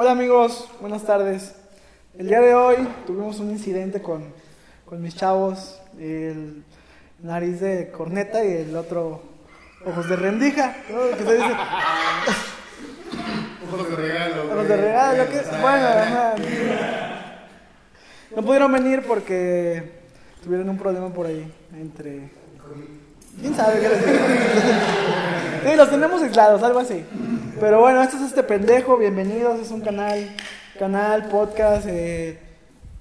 Hola amigos, buenas tardes. El día de hoy tuvimos un incidente con, con mis chavos, el nariz de corneta y el otro ojos de rendija. ¿no? Que se dice, Ojos de regalo. ojos de regalo. que- bueno, ajá. no pudieron venir porque tuvieron un problema por ahí entre... ¿Quién sabe qué les digo? Sí, los tenemos aislados, algo así. Pero bueno, esto es este pendejo, bienvenidos, es un canal, canal, podcast, eh,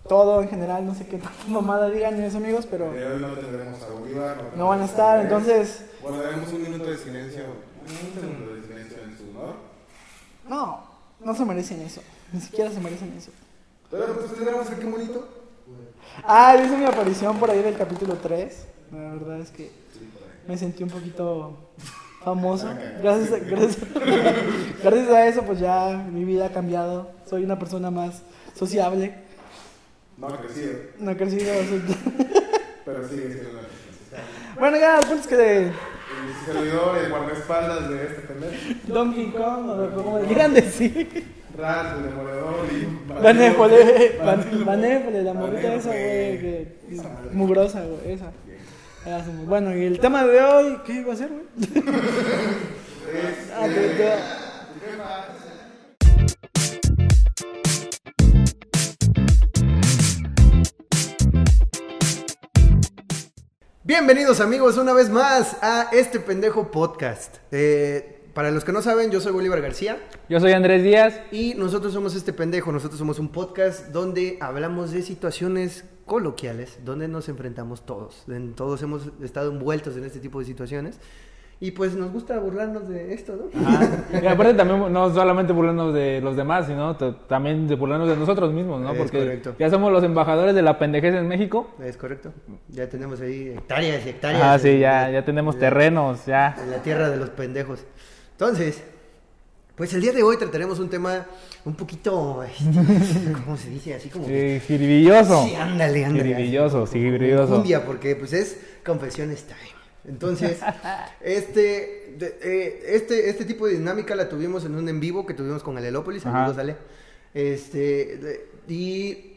todo en general, no sé qué tanta mamada digan mis amigos, pero Eh, hoy no tendremos a Bolívar. no van a estar, entonces, Guardaremos un minuto de silencio. Un segundo de silencio en su honor. no, no se merecen eso, ni siquiera se merecen eso. Pero pues tendremos aquí qué bonito. Ah, hice mi aparición por ahí del capítulo 3, la verdad es que me sentí un poquito famoso, gracias a, gracias, gracias a eso pues ya mi vida ha cambiado, soy una persona más sociable, No ha crecido. no he crecido, Pero sigue siendo una. Bueno, ya, el punto es que su servidor, el guardaespaldas de este pendejo. Donkey Kong, o como le quieran decir. Rat, el demoledor y. Vanéfole, Van- Vanéfole, la morrita Vanéfole. esa, güey, mugrosa, güey, esa. Bueno, y el tema de hoy, ¿qué iba a ser, güey? Es, Ah, Bienvenidos amigos una vez más a este pendejo podcast. Eh, para los que no saben, yo soy Bolívar García Yo soy Andrés Díaz. y nosotros somos este pendejo. Nosotros somos un podcast donde hablamos de situaciones coloquiales, donde nos enfrentamos todos. En- todos hemos estado envueltos en este tipo de situaciones y pues nos gusta burlarnos de esto, ¿no? Y aparte también no solamente burlarnos de los demás, sino también de burlarnos de nosotros mismos, ¿no? Es Porque correcto. ya somos los embajadores de la pendejez en México. Es correcto. Ya tenemos ahí hectáreas y hectáreas. Ah, sí, ya, en- ya tenemos en terrenos, ya. En la tierra de los pendejos. Entonces, pues el día de hoy trataremos un tema un poquito, este, ¿cómo se dice? Así como... que- Sí, ándale, ándale. Jiribilloso, sí. Un día, porque pues es Confesiones Time. Entonces, este, eh, este, este tipo de dinámica la tuvimos en un en vivo que tuvimos con Alelópolis, Ajá. saludos Ale. Este, de- y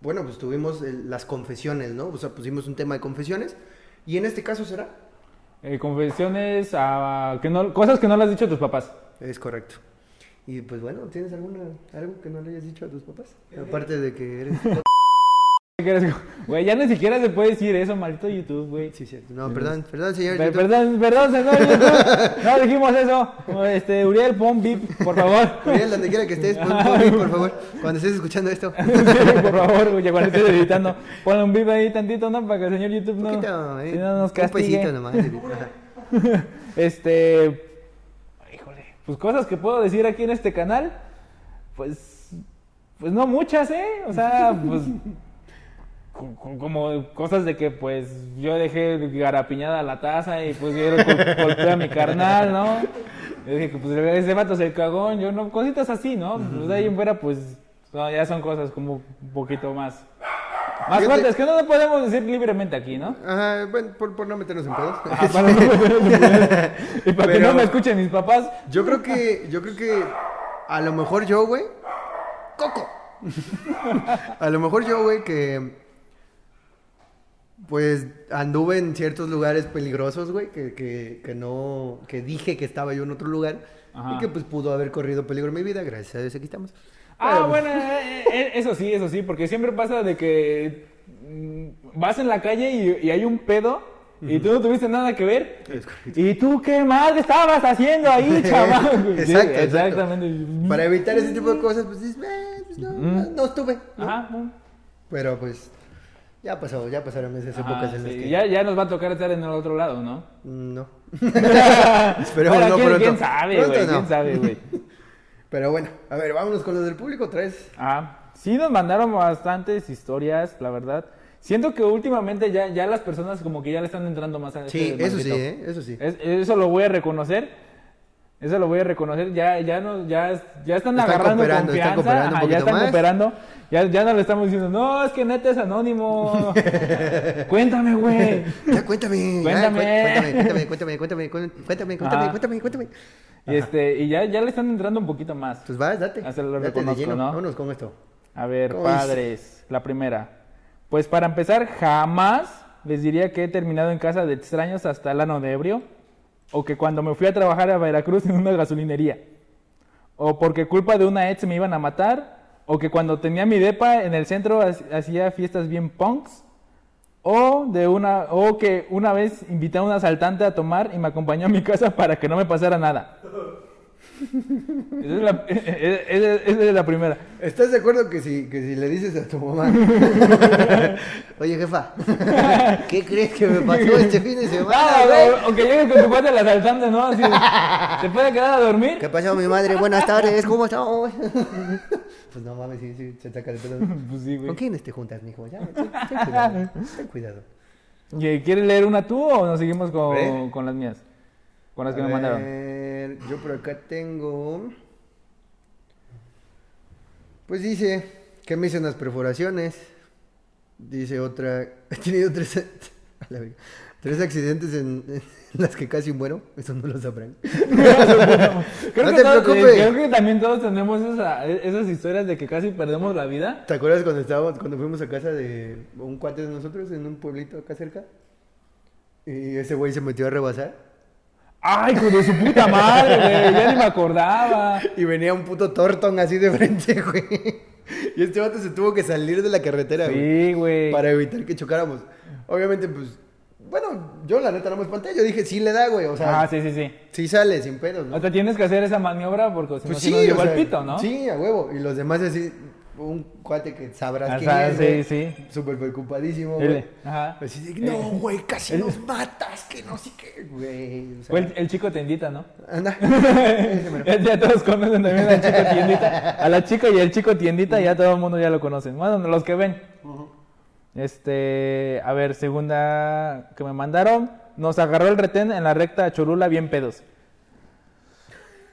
bueno, pues tuvimos el- las confesiones, ¿no? O sea, pusimos un tema de confesiones. Y en este caso será. Eh, confesiones, a, que no, cosas que no le has dicho a tus papás. Es correcto. Y pues bueno, ¿tienes alguna, algo que no le hayas dicho a tus papás? Aparte de que eres... ¿Qué quieres? Güey, ya ni siquiera se puede decir eso, maldito YouTube, güey. Sí, cierto. No, perdón, perdón, señor. Per- YouTube. Perdón, perdón, señor YouTube. No dijimos eso. Este, Uriel, pon bip, por favor. Uriel, donde quiera que estés, pon, pon por favor, cuando estés escuchando esto. Sí, por favor, güey, cuando estés editando, ponle un bip ahí tantito, ¿no? Para que el señor YouTube no, poquito, eh, si no nos un castigue. pesito nomás. Este, pues cosas que puedo decir aquí en este canal, pues, pues no muchas, ¿eh? O sea, pues, co- co- como cosas de que, pues, yo dejé garapiñada la taza y pues yo gol- golpeé a mi carnal, ¿no? Yo dije que, pues, ese vato se cagón, yo no, cositas así, ¿no? Pues de ahí en fuera, pues, no, ya son cosas como un poquito más, más Fíjate- fuertes, que no lo podemos decir libremente aquí, ¿no? Ajá, bueno, por, por no meternos en pedos. Ah, para no y para que Pero- no me escuchen mis papás. Yo creo que, yo creo que a lo mejor yo, güey, Coco. A lo mejor yo, güey, que pues anduve en ciertos lugares peligrosos, güey, que, que, que no, que dije que estaba yo en otro lugar Ajá. y que pues pudo haber corrido peligro en mi vida, gracias a Dios aquí estamos. Ah, bueno, eh, eh, eso sí, eso sí, porque siempre pasa de que mm, vas en la calle y, y hay un pedo y tú no tuviste nada que ver. ¿Y tú qué mal estabas haciendo ahí, chaval? Sí, Exacto, exacto. exactamente. Para evitar ese tipo de cosas, pues dices, "Eh, pues, no, no, no estuve. ¿no?". Ajá. Pero pues ya pasó, ya pasaron esas Ajá, épocas en las que ya, ya nos va a tocar estar en el otro lado, ¿no? no. Esperemos Bueno, no ¿quién, pronto. quién sabe, güey? ¿Quién sabe, güey? Pero bueno, a ver, vámonos con lo del público vez. Ah, sí nos mandaron bastantes historias, la verdad. Siento que últimamente ya, ya las personas como que ya le están entrando más a Sí, este eso sí. ¿eh? Eso sí. Es- eso lo voy a reconocer. Eso lo voy a reconocer. Ya, ya, no, ya, ya están, Están agarrando cooperando, están confianza. cooperando ajá, ya están más. cooperando. Ya, ya no le estamos diciendo, no, es que neta es anónimo. Cuéntame, güey. Ya cuéntame. Cuéntame. cué- cuéntame, cuéntame, cuéntame, cuéntame, cuéntame, cuéntame, Ajá. cuéntame, cuéntame. Y, este, y ya, ya le están entrando un poquito más. Pues vas, date. Lo date de reconozco, lleno. ¿no? Vámonos con esto. A ver, padres, la primera. Pues para empezar, jamás les diría que he terminado en casa de extraños hasta el ano de ebrio. O que cuando me fui a trabajar a Veracruz en una gasolinería. O porque culpa de una ex me iban a matar. O que cuando tenía mi depa en el centro ha- hacía fiestas bien punks. O, de una, o que una vez invité a un asaltante a tomar y me acompañó a mi casa para que no me pasara nada. Esa es la, esa- esa es la primera. ¿Estás de acuerdo que si, que si le dices a tu mamá, oye jefa, ¿qué crees que me pasó este fin de semana? Güey?" o, que llegues con tu padre el asaltante, ¿no? Así, ¿Se puede quedar a dormir? ¿Qué pasó mi madre? Buenas tardes, ¿cómo estamos? Pues no mames, sí, sí, se saca de pedo. Pues sí, ¿Con güey. quiénes te juntas, mijo? Ya, ten, ten cuidado, ten cuidado. ¿Y ¿Quieres leer una tú o nos seguimos con, con las mías? Con las que A me mandaron. ver, yo por acá tengo. Pues dice que me hice unas perforaciones. Dice otra. He tenido tres. Tres accidentes en, en las que casi muero. Eso no lo sabrán. Creo, no que te todos- preocupes. eh, creo que también todos tenemos esa- esas historias de que casi perdemos la vida. ¿Te acuerdas cuando estábamos, cuando fuimos a casa de un cuate de nosotros en un pueblito acá cerca? Y ese güey se metió a rebasar. ¡Ay, hijo de su puta madre, güey! Ya ni me acordaba. Y venía un puto tortón así de frente, güey. Y este vato se tuvo que salir de la carretera, güey. Sí, güey. para evitar que chocáramos. Obviamente, pues, bueno, yo la neta no me espanté, yo dije, sí le da, güey, o sea, Ah, sí, sí, sí. sí sale, sin pedos, ¿no? O sea, tienes que hacer esa maniobra porque si no, Pues no sí, llegó o al sea, pito, ¿no? Sí, a huevo, y los demás así, un cuate que sabrás quién es, sí, güey, sí. súper preocupadísimo, El- güey. ajá. Así de, no, güey, casi nos matas, que no sé qué, güey. O sea, Fue el, el chico tendita, ¿no? anda. Ya, todos conocen también al chico tiendita. A la chica y el chico tiendita ya todo el mundo ya lo conocen. Bueno, los que ven. Este, a ver, segunda que me mandaron. Nos agarró el retén en la recta Cholula bien pedos.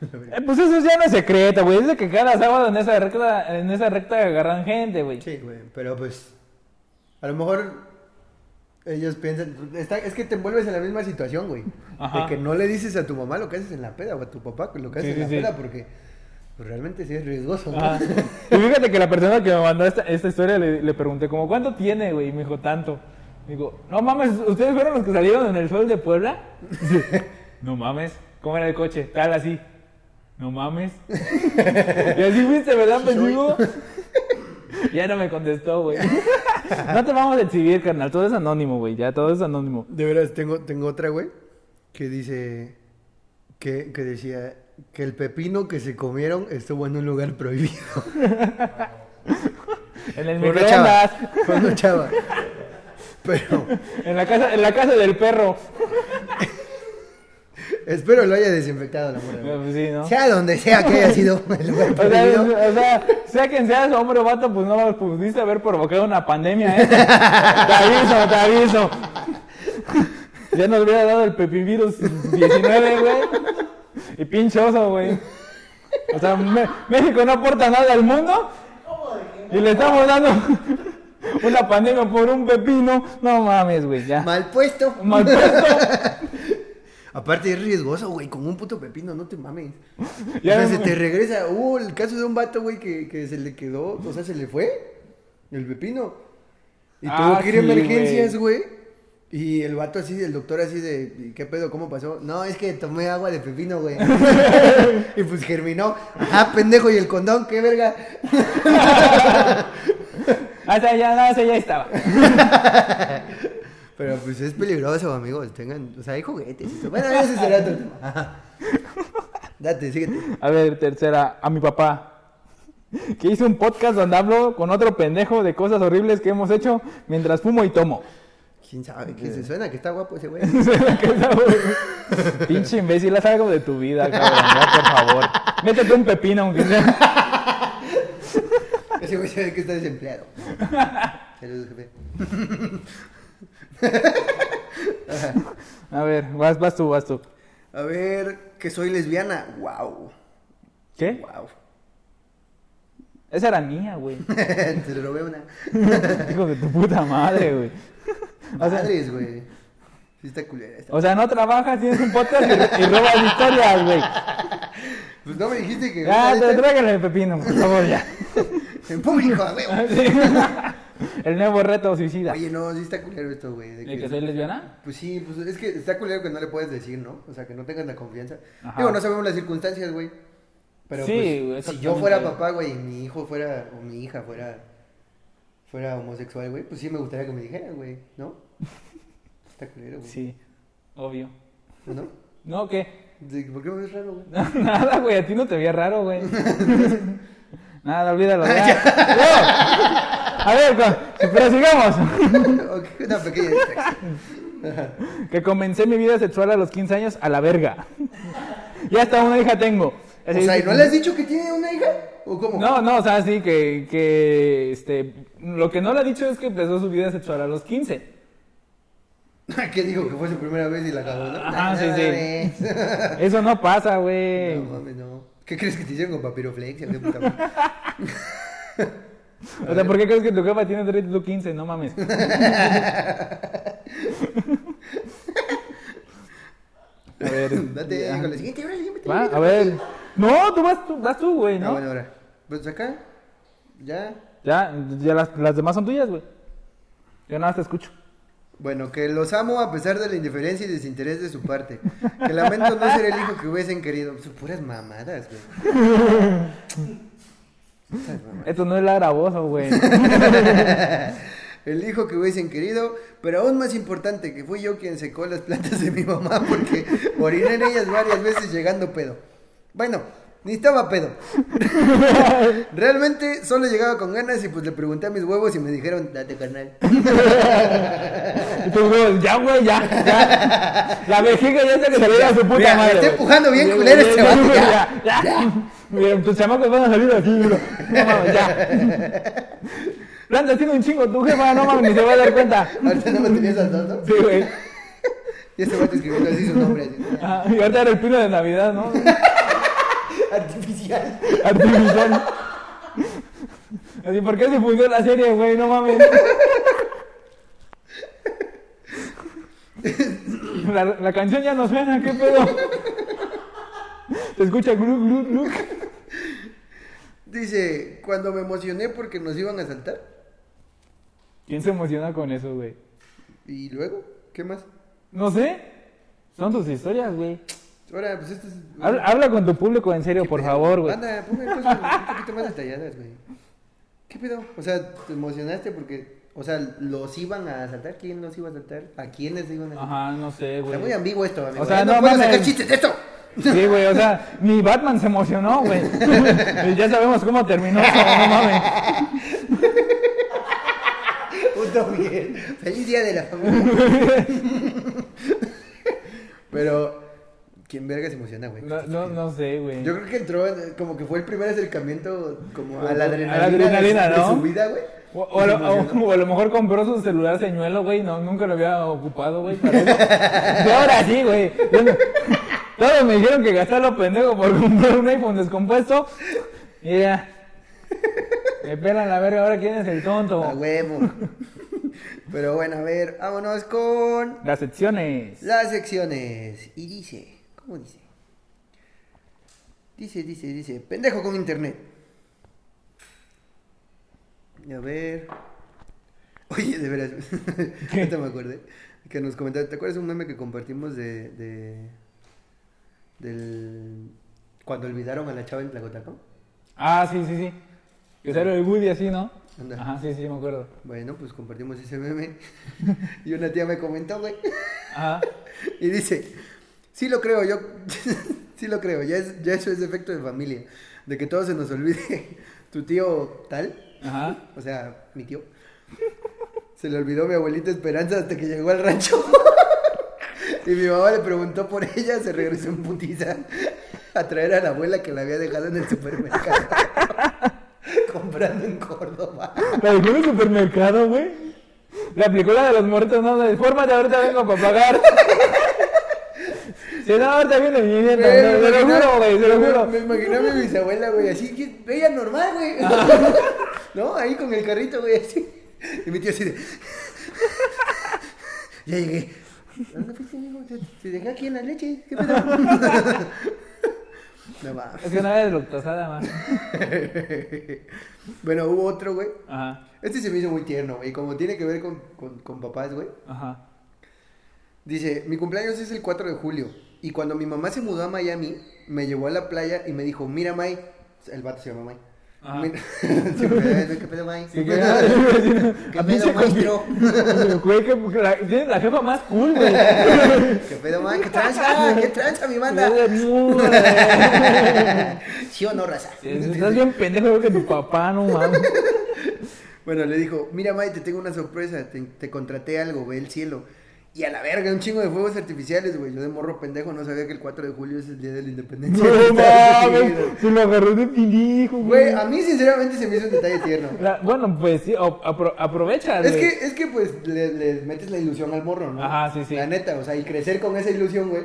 Eh, pues eso ya no es secreto, güey. Dice que cada sábado en esa recta, en esa recta agarran gente, güey. Sí, güey, pero pues, a lo mejor ellos piensan, está- es que te envuelves en la misma situación, güey. Ajá. De que no le dices a tu mamá lo que haces en la peda o a tu papá lo que haces Sí, en la sí. peda porque pues, realmente sí es riesgoso, ¿no? Ajá. Y fíjate que la persona que me mandó esta, esta historia le, le pregunté, como, ¿cuánto tiene, güey? Y me dijo, tanto. Digo, no mames, ¿ustedes fueron los que salieron en el sol de Puebla? No mames, ¿cómo era el coche? Tal así. No mames. Y así fuiste, ¿verdad, pendejo? Ya no me contestó, güey. No te vamos a exhibir, carnal. Todo es anónimo, güey. Ya todo es anónimo. De veras, tengo, tengo otra, güey, que dice, que, que decía que el pepino que se comieron estuvo en un lugar prohibido. En el Fue una chava. microondas. Fue una chava. Pero En la casa, en la casa del perro. espero lo haya desinfectado la güey. Pues sí, ¿no? Sea donde sea que haya sido el lugar O sea, prohibido. o sea, sea quien seas, hombre o vato, pues no pudiste haber provocado una pandemia, ¿eh? Te aviso, te aviso. Ya nos hubiera dado el pepivirus 19, güey. Y pinchoso, güey. O sea, Me- México no aporta nada al mundo. Y le estamos dando una pandemia por un pepino. No mames, güey, ya. Mal puesto. Mal puesto. Aparte es riesgoso, güey, con un puto pepino, no te mames. Ya o sea, se te regresa. Hubo el caso de un vato, güey, que, que se le quedó, o sea, se le fue el pepino. Y Ah, tuvo que ir a sí, emergencias, güey. Y el vato así, el doctor así de, "¿Y ¿qué pedo? ¿Cómo pasó? No, es que tomé agua de pepino, güey. y pues germinó. Ajá, pendejo, ¿y el condón? ¿Qué verga? Ah, ese ya, no, ese ya estaba. Pero pues es peligroso, amigos. Tengan, o sea, hay juguetes. Bueno, ese será otro tema. Date, síguete. A ver, tercera, a mi papá. Que hizo un podcast donde hablo con otro pendejo de cosas horribles que hemos hecho mientras fumo y tomo. ¿Quién sabe? ¿Qué se suena? Que está guapo ese güey. Pinche imbécil, haz algo de tu vida, cabrón, ya, por favor. Métete un pepino, aunque sea. Ese güey se ve que está desempleado. Saludos, jefe. A ver, vas, vas tú, vas tú. A ver, que soy lesbiana. Wow. ¿Qué? Wow. Esa era mía, güey. Te lo robé una. Hijo de tu puta madre, güey. O sea, Madres, güey. Sí está culera esta. o sea, no trabajas, tienes un podcast y, y robas historias, güey. Pues no me dijiste que. De te tráigale el pepino, por favor, ya. En público. Sí. El nuevo reto suicida. Oye, no, sí está culero esto, güey. de ¿De que soy lesbiana? Pues sí, pues es que está culero que no le puedes decir, ¿no? O sea, que no tengas la confianza. Ajá. Digo, no sabemos las circunstancias, güey. Pero Sí, pues, güey, si yo fuera papá, güey, y mi hijo fuera, o mi hija fuera, fuera homosexual, güey, pues sí me gustaría que me dijeran, güey, ¿no? Está culero, güey. Sí, obvio. ¿No? No, ¿qué? ¿Por qué me ves raro, güey? Nada, güey, a ti no te veía raro, güey. Nada, olvídalo. No. A ver, pero sigamos. Una pequeña. Que comencé mi vida sexual a los 15 años a la verga. Ya hasta una hija tengo. O sea, ¿y no le has dicho que tiene una hija? ¿O cómo? No, no, o sea, sí, que, que, este, lo que no le ha dicho es que empezó su vida sexual a los 15. ¿Qué dijo? Que fue su primera vez y la cagó, ¿no? Ajá, sí, sí. Eso no pasa, güey. No mames, no. ¿Qué crees que te hicieron con papiroflexia? ¿Qué puta? O sea, ¿por qué crees que tu jefa tiene derecho a tu 15? No mames. A ver. Date con la siguiente, ahora. Va, a ver. No, tú vas tú, vas tú, güey, Ah, ¿no? bueno, ahora. Pues acá, ya. Ya, ya las, las demás son tuyas, güey. Yo nada más te escucho. Bueno, que los amo a pesar de la indiferencia y desinterés de su parte. Que lamento no ser el hijo que hubiesen querido. Son puras mamadas, güey. Esto no es la gravoso, güey. El hijo que hubiesen querido, pero aún más importante, que fui yo quien secó las plantas de mi mamá porque oriné en ellas varias veces llegando pedo. Bueno, ni estaba pedo. Realmente solo llegaba con ganas y pues le pregunté a mis huevos y me dijeron, date carnal. Y tú, güey, ya, güey, ya, ya. La vejiga ya se que saliera a su puta Mira, me madre. está güey. empujando bien culero este vato, ya. ya, ya. Mira, tus chamacos van a salir aquí, mira. No mames, ya. Planta haciendo un chingo, tu jefa, no mames, ni se va a dar cuenta. Ahorita no me tenías al tonto. Sí, güey. Y este vato escribiendo así su nombre. así. Ah, y ahorita era el pino de Navidad, ¿no? Artificial. Artificial. Así, ¿por qué se fundió la serie, güey? No mames. La, la canción ya no suena, ¿qué pedo? Se escucha glu, glu, glu. Dice, cuando me emocioné porque nos iban a saltar. ¿Quién se emociona con eso, güey? Y luego, ¿qué más? No sé. Son tus historias, güey. Ahora, pues esto es... Habla, habla con tu público en serio, ¿Qué por pedo? favor, güey. Anda, ponme cosas un poquito más detalladas, güey. ¿Qué pedo? O sea, te emocionaste porque, o sea, los iban a asaltar. ¿Quién los iba a asaltar? ¿A quiénes iban a asaltar? Ajá, no sé, güey. Está muy ambiguo esto, amigo. O sea, Ya no puedo mames. sacar chistes de esto. Sí, güey, o sea, ni Batman se emocionó, güey. Ya sabemos cómo terminó eso, no mames. Puto bien. Feliz día de la familia. Pero, ¿quién verga se emociona, güey? No, no, no sé, güey. Yo creo que entró, en- como que fue el primer acercamiento como a A la adrenalina, de, su- de ¿no? su vida, güey. O, o a lo, o- o a lo mejor compró su celular señuelo, güey, no, nunca lo había ocupado, güey, para eso. Y ahora sí, güey. No- Todos me dijeron que gasté lo pendejo por comprar un iPhone descompuesto. Y ya. Me pelan la verga, ahora quién es el A tonto. huevo. Pero bueno, a ver, vámonos con Las secciones. las secciones. Y dice, ¿cómo dice? Dice, dice, dice, pendejo con internet. A ver. Oye, de veras, ahorita me acordé que nos comentaste, ¿te acuerdas un meme que compartimos de, de del cuando olvidaron a la chava en Tlacotaco? Ah, sí, sí, sí. Que sale el Woody así, ¿no? Anda. Ajá, sí, sí, me acuerdo. Bueno, pues compartimos ese meme y una tía me comentó, güey. Ajá. Y dice, sí lo creo, yo sí lo creo, ya, es, ya eso es efecto de familia, de que todo se nos olvide. Tu tío tal, Ajá. o sea, mi tío, se le olvidó mi abuelita Esperanza hasta que llegó al rancho. Y mi mamá le preguntó por ella, se regresó en putiza a traer a la abuela que la había dejado en el supermercado. Comprando en Córdoba. La dejó en el supermercado, güey. La aplicó la de los muertos, no, de fórmate, ahorita vengo para pagar. Si no, ahorita viene mi nieta, Güey, no, me se lo juro, güey, se lo me- juro. Me imaginé a mi bisabuela, güey, así que veía normal, güey. ¿No? Ahí con el carrito, güey, así. Y mi tío así de. Ya llegué. ¿Dónde fuiste, amigo? Te, te dejé aquí en la leche. ¿Qué pedo? No mames. Es que no era deslactosada, más. bueno, hubo otro, güey. Ajá, Este se me hizo muy tierno, güey. Como tiene que ver con, con, con papás, güey. ajá. Dice, mi cumpleaños es el 4 de julio. Y cuando mi mamá se mudó a Miami, me llevó a la playa y me dijo, mira, May. El vato se llama May. Güey, ¿Qué pedo, May? ¿Qué pedo, pinche maestro? Güey, que la- tienes la jefa más cool, güey. ¿Qué pedo, May? ¿Qué tranza? ¿Qué tranza, mi banda? ¿Sí o no, raza? Estás bien pendejo que tu papá, no mames. Bueno, le dijo, mira, May, te tengo una sorpresa. Te, te contraté algo, ve el cielo. Y a la verga, un chingo de fuegos artificiales, güey. Yo de morro pendejo no sabía que el 4 de julio es el día de la independencia. No mames, se lo agarró de pendejo, Güey, a mí sinceramente se me hizo un detalle tierno. La- bueno, pues sí, apro- aprovecha. Es güey. que, es que pues le, le metes la ilusión al morro, ¿no? Ajá, sí, sí. La neta, o sea, y crecer con esa ilusión, güey.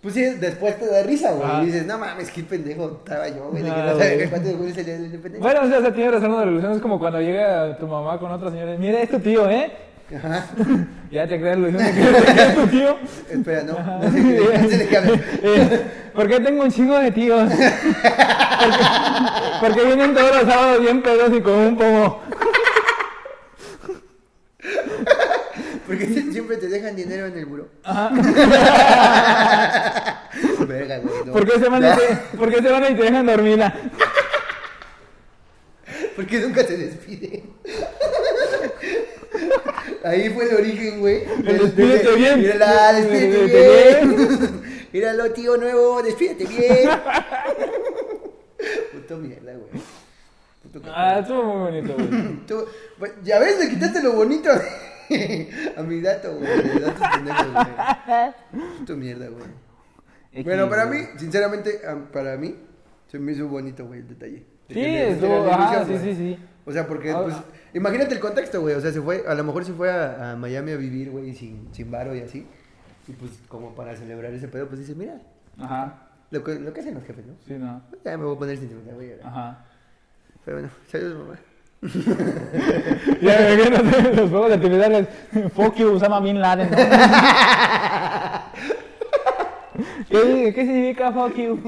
Pues sí, después te da risa, güey. Y dices, no mames, qué pendejo estaba yo, güey. De que Ah, no sabía güey. que el 4 de julio es el día de la independencia. Bueno, o sea, o sea, tiene razón la ilusión. Es como cuando llega tu mamá con otra señora. Mira, es tu tío, ¿eh? Ajá. Ya te creas de que tu tío. Espera, no. No sé no sé de qué hablas. Eh, ¿Por qué tengo un chingo de tíos? Porque, porque vienen todos los sábados bien pedos y con un pomo. Porque sie- siempre te dejan dinero en el buró. Ajá. Verga, güey. No. ¿Por qué se van y te, por qué se van y te dejan dormida? Porque nunca se despide. Ahí fue el origen, güey. Despídete bien. Mírala, despídete bien. Míralo, tío nuevo, despídete bien. Puto mierda, güey. Puto Ah, estuvo muy bonito, güey. Ya ves, le quitaste lo bonito a mi dato, güey. Datos pendejos, güey. Puto mierda, güey. Bueno, para mí, sinceramente, am- para mí, se me hizo bonito, güey, el detalle. De Sí, estuvo, ajá, sí, sí, sí. O sea, porque, Ah, pues, imagínate el contexto, güey. O sea, se fue, a lo mejor se fue a, a Miami a vivir, güey, sin, sin varo y así. Y pues, como para celebrar ese pedo, pues dice, mira, Ajá, lo que, lo que hacen los jefes, ¿no? sí, no. Ya me voy a poner sentimental, güey. Ajá. Pero bueno, saludos, mamá. Ya me vienen los, juegos de actividades. Fuck you, Usama Bin Laden. ¿no? ¿Qué, ¿Qué significa fuck you?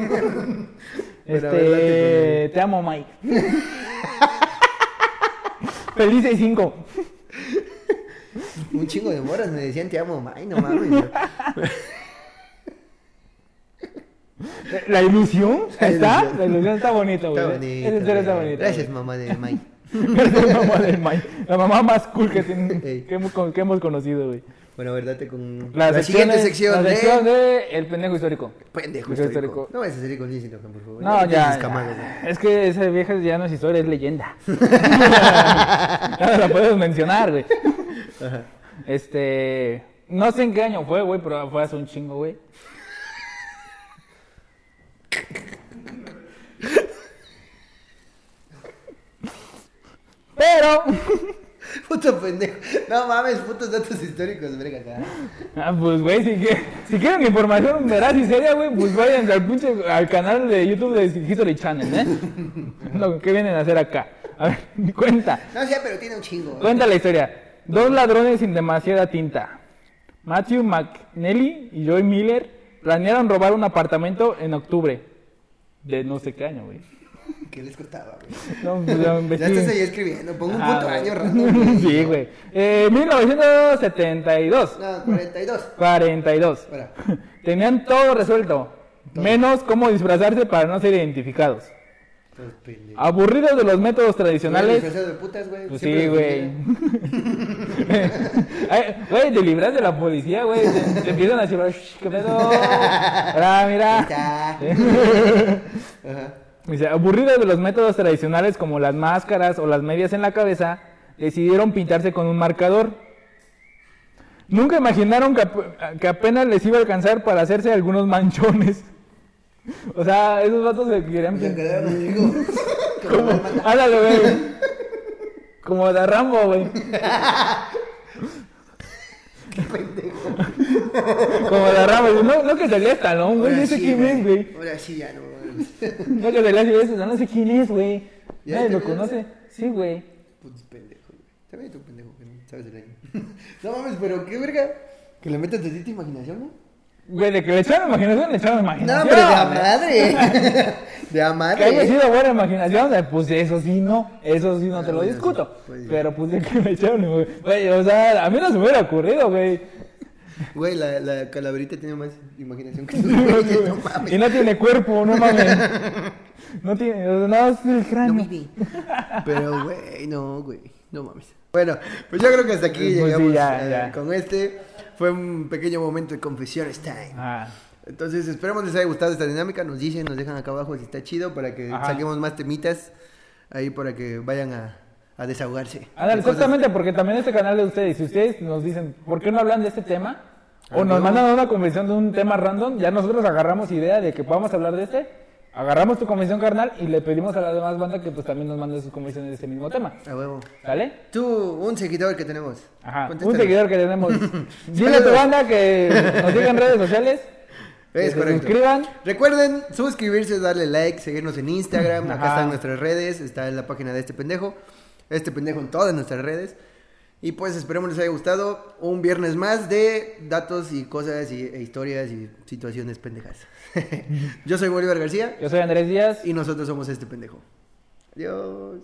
Este, adelante, te amo, Mike. Feliz 65. Un chingo de moras me decían, te amo. Ay, no mames. La ilusión La está, ilusión. la ilusión está bonita, güey. Está. Esa historia está bonita. Gracias, mamá de Mike. Gracias, mamá del Mike. La mamá más cool que, tiene- que, hemos, que hemos conocido, güey. Bueno, a ver, date con La, la, siguiente sección la sección de El pendejo histórico. Pendejo histórico. histórico. No vayas a salir con Lindsay Lohan, por favor. No, ya. camadas. Es que esa vieja ya no es historia, es leyenda. ya no la puedes mencionar, güey. Este. No sé en qué año fue, güey, pero fue hace un chingo, güey. Pero. Puto pendejo. No mames, putos datos históricos, verga. Ah, pues, güey, si, que- si quieren información veraz y seria, güey, pues vayan al, pinche, al canal de YouTube de History Channel, ¿eh? Lo que vienen a hacer acá. A ver, cuenta. No sé, pero tiene un chingo. Cuenta la historia. Dos ladrones sin demasiada tinta. Matthew McNally y Joy Miller planearon robar un apartamento en octubre. De no sé qué año, güey. ¿Qué les costaba, güey? No, pues, ya estás ahí escribiendo, pongo un Ah, puto año random. Sí, güey. Eh, 1972. No, 42. 42. Espera. Tenían todo resuelto. Menos cómo disfrazarse para no ser identificados. Aburridos de los métodos tradicionales. De putas, güey. Pues sí, güey. Ay, Güey, te libras de la policía, güey. Te, te empiezan a "Shh, ¿qué pedo? Mira. está. Ajá. Dice, aburridos de los métodos tradicionales como las máscaras o las medias en la cabeza, decidieron pintarse con un marcador. Nunca imaginaron que, ap- que apenas les iba a alcanzar para hacerse algunos manchones. O sea, esos vatos se querían Se pintar. contigo. Como. Ándale, güey. Como de Rambo, güey. Como de Rambo. No, no que salía güey. Sí, quién es, güey. Ahora sí, ya no. No que salía Silvestre, no sé quién es, güey. ¿Ya Nadie lo conoce. Sí, güey. Putos pendejos, güey. También tú pendejo, que no sabes el año. No mames, pero qué verga. Que le metas tantita imaginación, ¿no? Güey, de que le echaron imaginación, le echaron No, imaginación. hombre, de a madre. De a Que haya madre. sido buena imaginación, eh, pues eso sí no, eso sí no te lo discuto. pues, Pero pues de que me echaron, güey, o sea, a mí no se me hubiera ocurrido, güey. Güey, la, la calaverita tiene más imaginación que tú. No mames. Y no tiene cuerpo, no mames. No tiene, no es el No cráneo. vive. Pero, güey, no, güey. No mames. Bueno, pues yo creo que hasta aquí Pues sí, llegamos ya, eh, ya. con este. Fue un pequeño momento de confesiones time. Ah, Entonces, esperemos les haya gustado esta dinámica. Nos dicen, nos dejan acá abajo si está chido para que Ajá. saquemos más temitas ahí para que vayan a, a desahogarse. Cosas- exactamente, porque también este canal de ustedes, si ustedes nos dicen, ¿por qué no hablan de este tema? O nos no. mandan una convención de un tema random, ya nosotros agarramos idea de que podamos hablar de este, agarramos tu convención carnal y le pedimos a la demás banda que pues también nos manden sus convenciones de ese mismo tema. A huevo. ¿Sale? Tú, un seguidor que tenemos. Ajá, un seguidor que tenemos. Dile a tu banda que nos siga en redes sociales. que Es se correcto. suscriban. Recuerden suscribirse, darle like, seguirnos en Instagram. Acá Ajá. están nuestras redes. Está en la página de este pendejo. Este pendejo en todas nuestras redes. Y pues esperemos les haya gustado un viernes más de datos y cosas y, e historias y situaciones pendejas. Yo soy Bolívar García Yo soy Andrés Díaz. y nosotros somos este pendejo. Adiós.